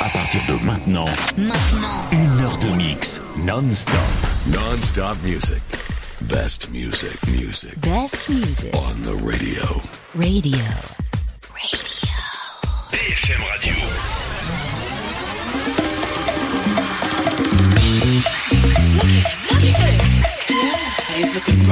À partir de maintenant, Maintenant. une heure de mix non-stop. Non-stop music. Best music, music. Best music. On the radio. Radio. BFM Radio. He's looking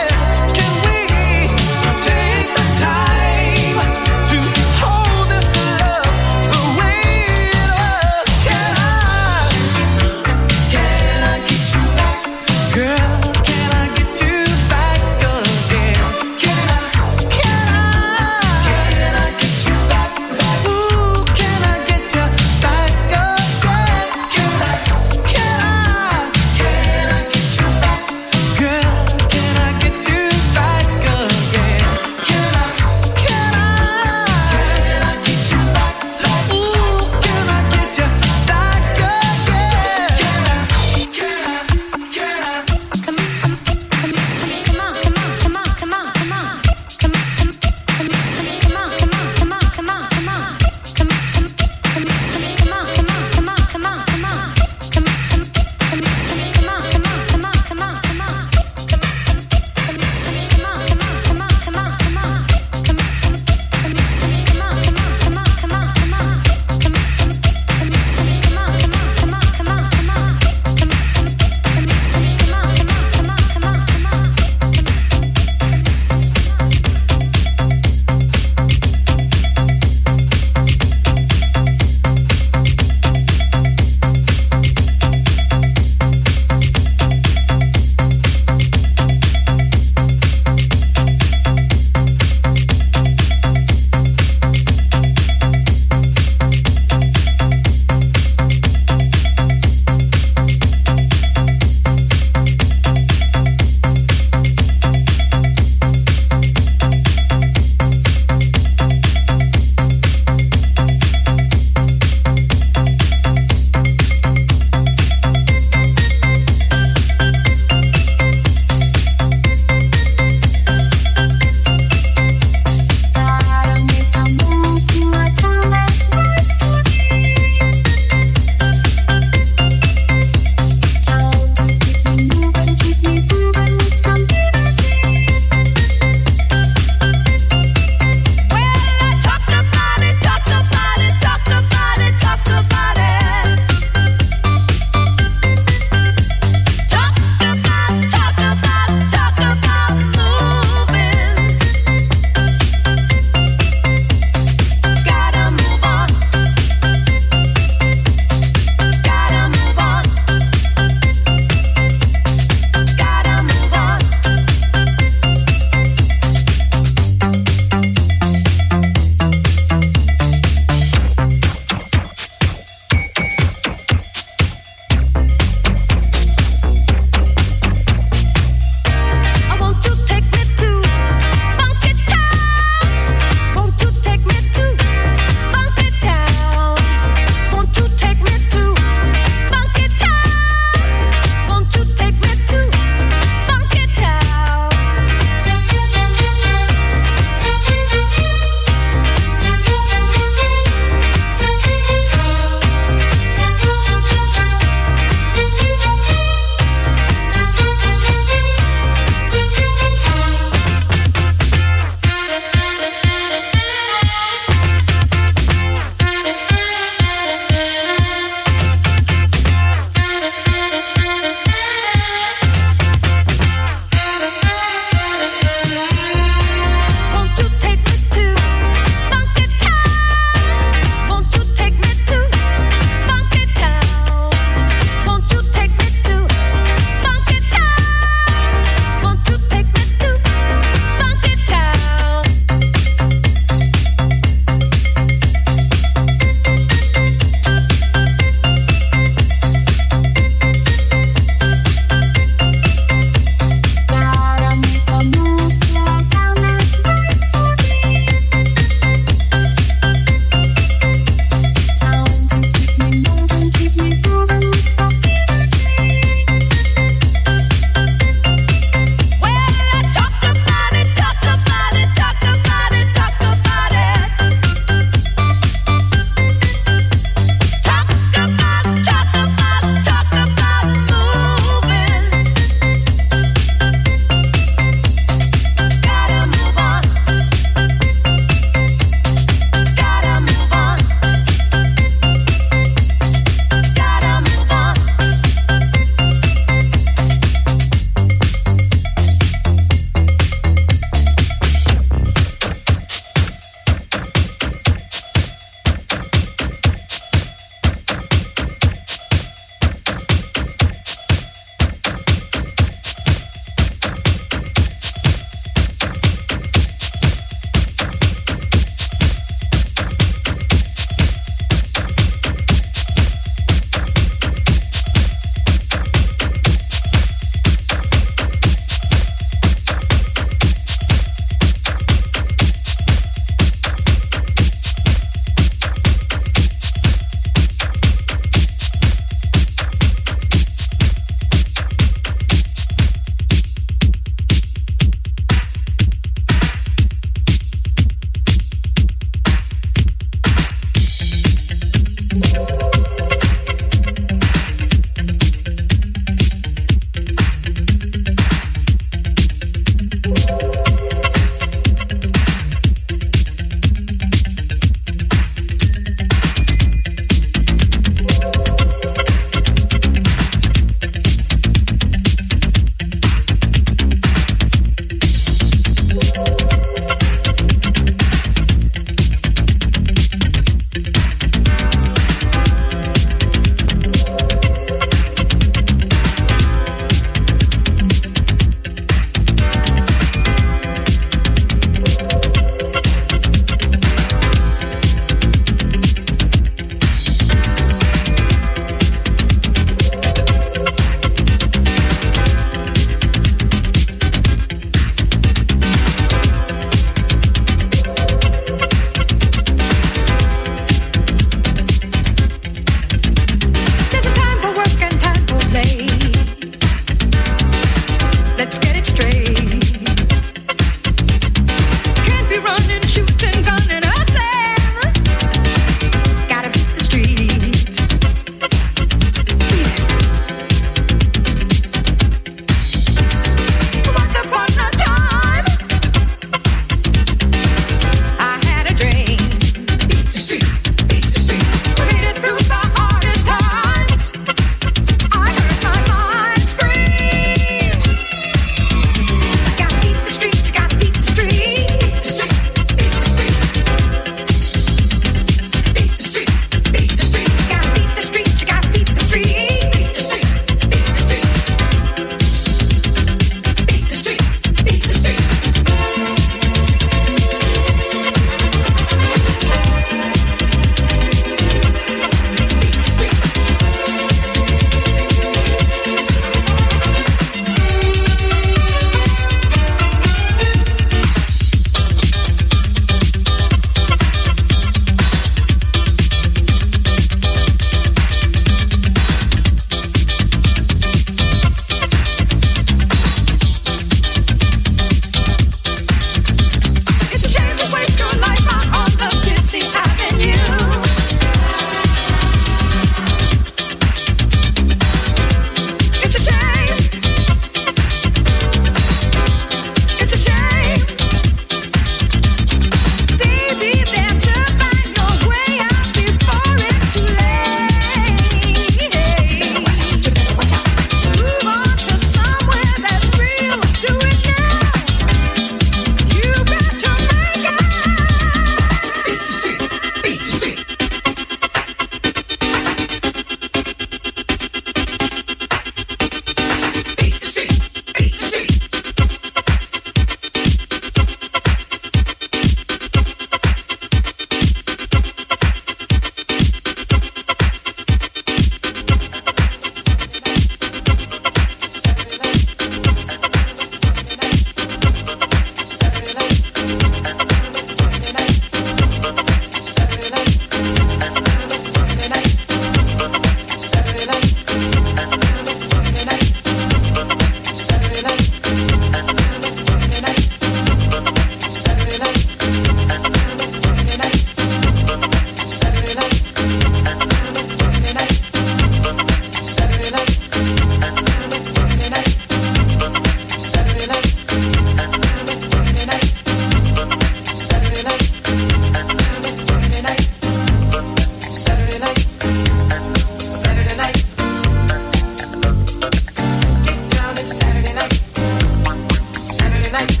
night.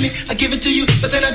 me. I give it to you, but then I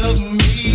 love me.